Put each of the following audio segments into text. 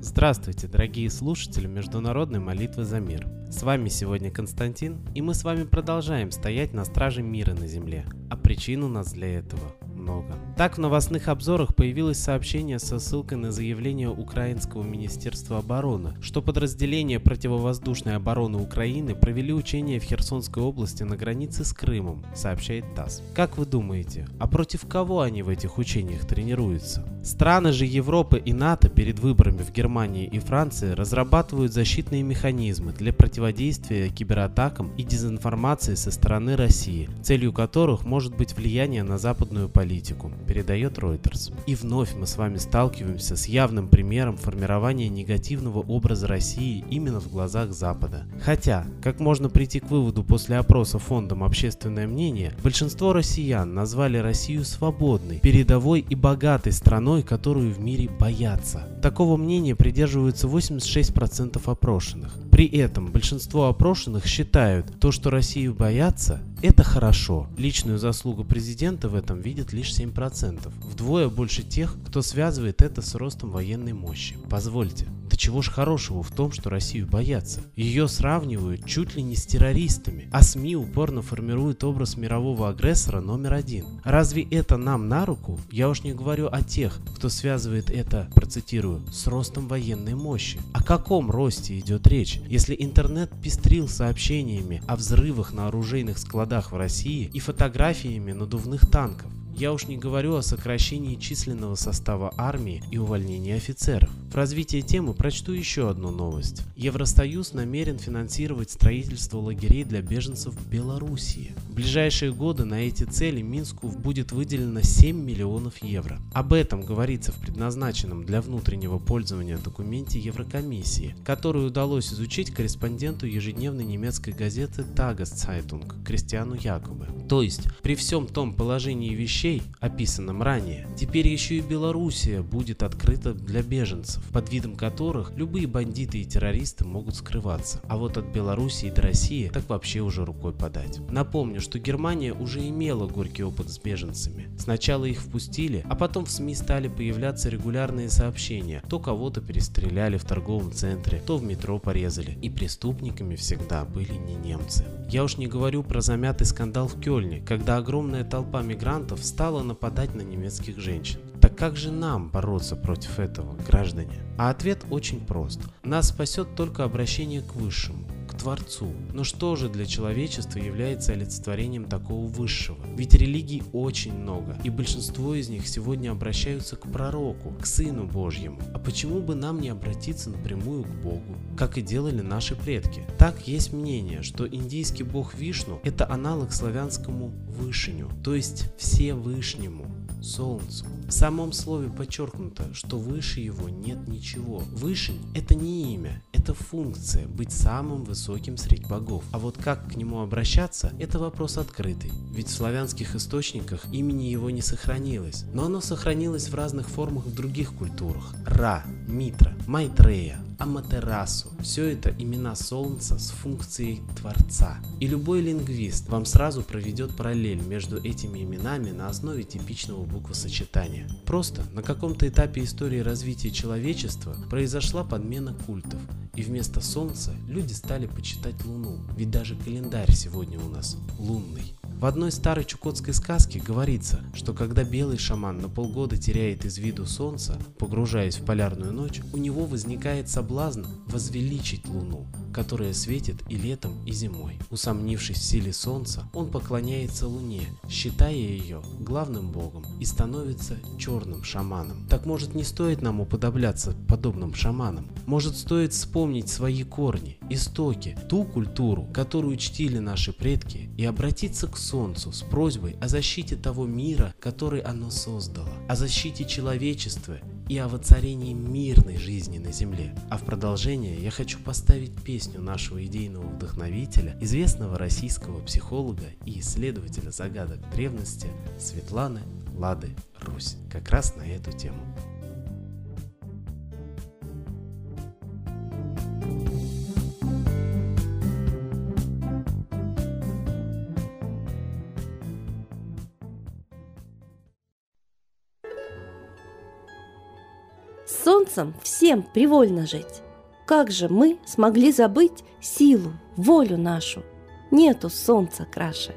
Здравствуйте, дорогие слушатели Международной молитвы за мир. С вами сегодня Константин, и мы с вами продолжаем стоять на страже мира на Земле. А причин у нас для этого много. Так в новостных обзорах появилось сообщение со ссылкой на заявление Украинского Министерства обороны, что подразделения противовоздушной обороны Украины провели учения в Херсонской области на границе с Крымом, сообщает ТАСС. Как вы думаете, а против кого они в этих учениях тренируются? Страны же Европы и НАТО перед выборами в Германии и Франции разрабатывают защитные механизмы для противодействия кибератакам и дезинформации со стороны России, целью которых может быть влияние на западную политику политику, передает Reuters. И вновь мы с вами сталкиваемся с явным примером формирования негативного образа России именно в глазах Запада. Хотя, как можно прийти к выводу после опроса фондом «Общественное мнение», большинство россиян назвали Россию свободной, передовой и богатой страной, которую в мире боятся. Такого мнения придерживаются 86% опрошенных. При этом большинство опрошенных считают, то, что Россию боятся, это хорошо. Личную заслугу президента в этом видят лишь 7%. Вдвое больше тех, кто связывает это с ростом военной мощи. Позвольте, да чего ж хорошего в том, что Россию боятся? Ее сравнивают чуть ли не с террористами, а СМИ упорно формируют образ мирового агрессора номер один. Разве это нам на руку? Я уж не говорю о тех, кто связывает это, процитирую, с ростом военной мощи. О каком росте идет речь, если интернет пестрил сообщениями о взрывах на оружейных складах в России и фотографиями надувных танков? Я уж не говорю о сокращении численного состава армии и увольнении офицеров. В развитии темы прочту еще одну новость. Евросоюз намерен финансировать строительство лагерей для беженцев в Белоруссии. В ближайшие годы на эти цели Минску будет выделено 7 миллионов евро. Об этом говорится в предназначенном для внутреннего пользования документе Еврокомиссии, который удалось изучить корреспонденту ежедневной немецкой газеты Tageszeitung Кристиану Якобы. То есть, при всем том положении вещей, описанном ранее, теперь еще и Белоруссия будет открыта для беженцев под видом которых любые бандиты и террористы могут скрываться. А вот от Белоруссии до России так вообще уже рукой подать. Напомню, что Германия уже имела горький опыт с беженцами. Сначала их впустили, а потом в СМИ стали появляться регулярные сообщения. То кого-то перестреляли в торговом центре, то в метро порезали. И преступниками всегда были не немцы. Я уж не говорю про замятый скандал в Кёльне, когда огромная толпа мигрантов стала нападать на немецких женщин. Так как же нам бороться против этого, граждане? А ответ очень прост. Нас спасет только обращение к Высшему, Творцу. Но что же для человечества является олицетворением такого Высшего? Ведь религий очень много, и большинство из них сегодня обращаются к пророку, к Сыну Божьему. А почему бы нам не обратиться напрямую к Богу, как и делали наши предки? Так есть мнение, что индийский бог Вишну – это аналог славянскому Вышиню, то есть Всевышнему. Солнцу. В самом слове подчеркнуто, что выше его нет ничего. Вышень – это не имя, это функция – быть самым высоким среди богов. А вот как к нему обращаться – это вопрос открытый. Ведь в славянских источниках имени его не сохранилось, но оно сохранилось в разных формах в других культурах. Ра, Митра, Майтрея, Аматерасу. Все это имена Солнца с функцией Творца. И любой лингвист вам сразу проведет параллель между этими именами на основе типичного буквосочетания. Просто на каком-то этапе истории развития человечества произошла подмена культов. И вместо Солнца люди стали почитать Луну. Ведь даже календарь сегодня у нас лунный. В одной старой чукотской сказке говорится, что когда белый шаман на полгода теряет из виду солнце, погружаясь в полярную ночь, у него возникает соблазн возвеличить луну, которая светит и летом, и зимой. Усомнившись в силе солнца, он поклоняется луне, считая ее главным богом и становится черным шаманом. Так может не стоит нам уподобляться подобным шаманам? Может стоит вспомнить свои корни, истоки, ту культуру, которую чтили наши предки и обратиться к Солнцу с просьбой о защите того мира, который оно создало, о защите человечества и о воцарении мирной жизни на Земле. А в продолжение я хочу поставить песню нашего идейного вдохновителя, известного российского психолога и исследователя загадок древности Светланы Лады Русь, как раз на эту тему. С солнцем всем привольно жить. Как же мы смогли забыть силу, волю нашу? Нету солнца краше.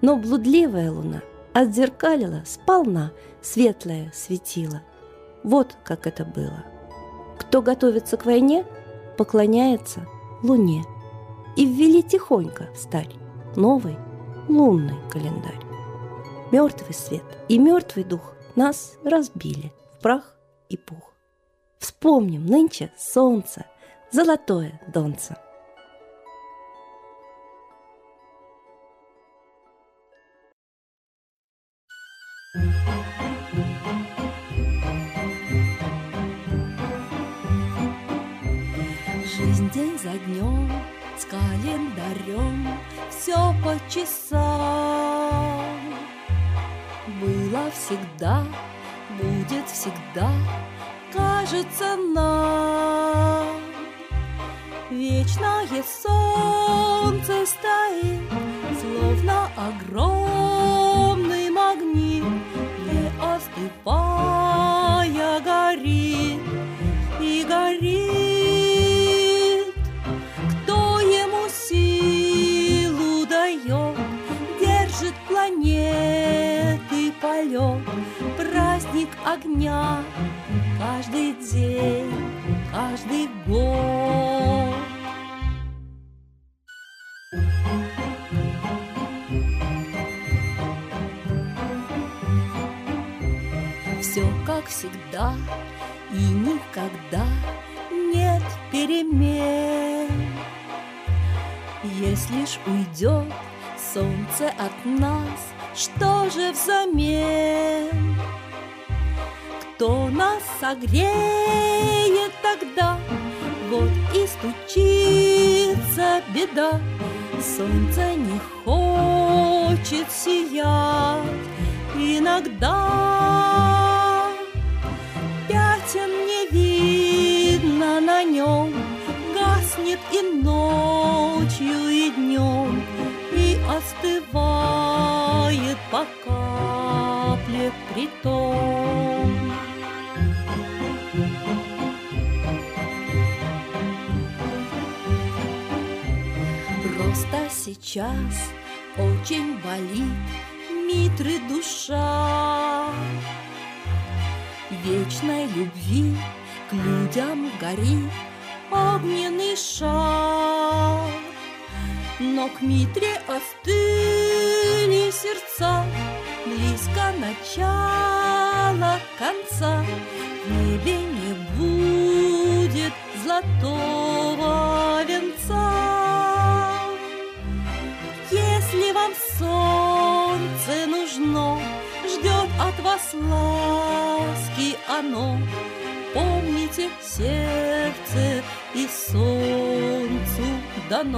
Но блудливая луна отзеркалила сполна светлое светило. Вот как это было. Кто готовится к войне, поклоняется луне. И ввели тихонько, старь, новый лунный календарь. Мертвый свет и мертвый дух нас разбили в прах и пух. Вспомним нынче солнце, золотое донце. Жизнь день за днем с календарем все по часам. Было всегда, будет всегда, кажется нам. Вечное солнце стоит, словно огромный магнит, не остывая горит и горит. Кто ему силу дает, держит планеты полет, праздник огня каждый день, каждый год. Все как всегда и никогда нет перемен. Если ж уйдет солнце от нас, что же взамен? Кто нас согреет тогда? Вот и стучится беда. Солнце не хочет сиять иногда. Пятен не видно на нем, гаснет и ночью, и днем, и остывает по капле притом. Сейчас очень болит Митры душа. Вечной любви к людям горит огненный шар. Но к Митре остыли сердца Близко начало конца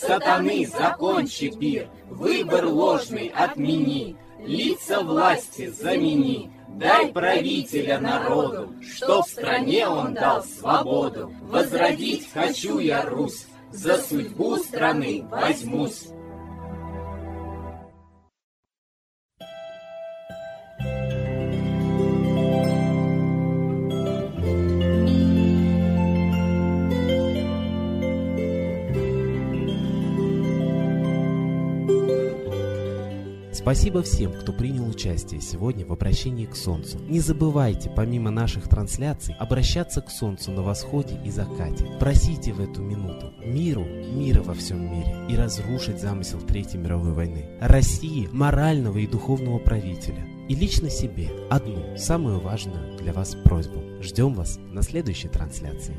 сатаны закончи пир, выбор ложный отмени, лица власти замени. Дай правителя народу, что в стране он дал свободу. Возродить хочу я Русь, за судьбу страны возьмусь. Спасибо всем, кто принял участие сегодня в обращении к Солнцу. Не забывайте, помимо наших трансляций, обращаться к Солнцу на восходе и закате. Просите в эту минуту миру, мира во всем мире и разрушить замысел Третьей мировой войны. России, морального и духовного правителя. И лично себе одну, самую важную для вас просьбу. Ждем вас на следующей трансляции.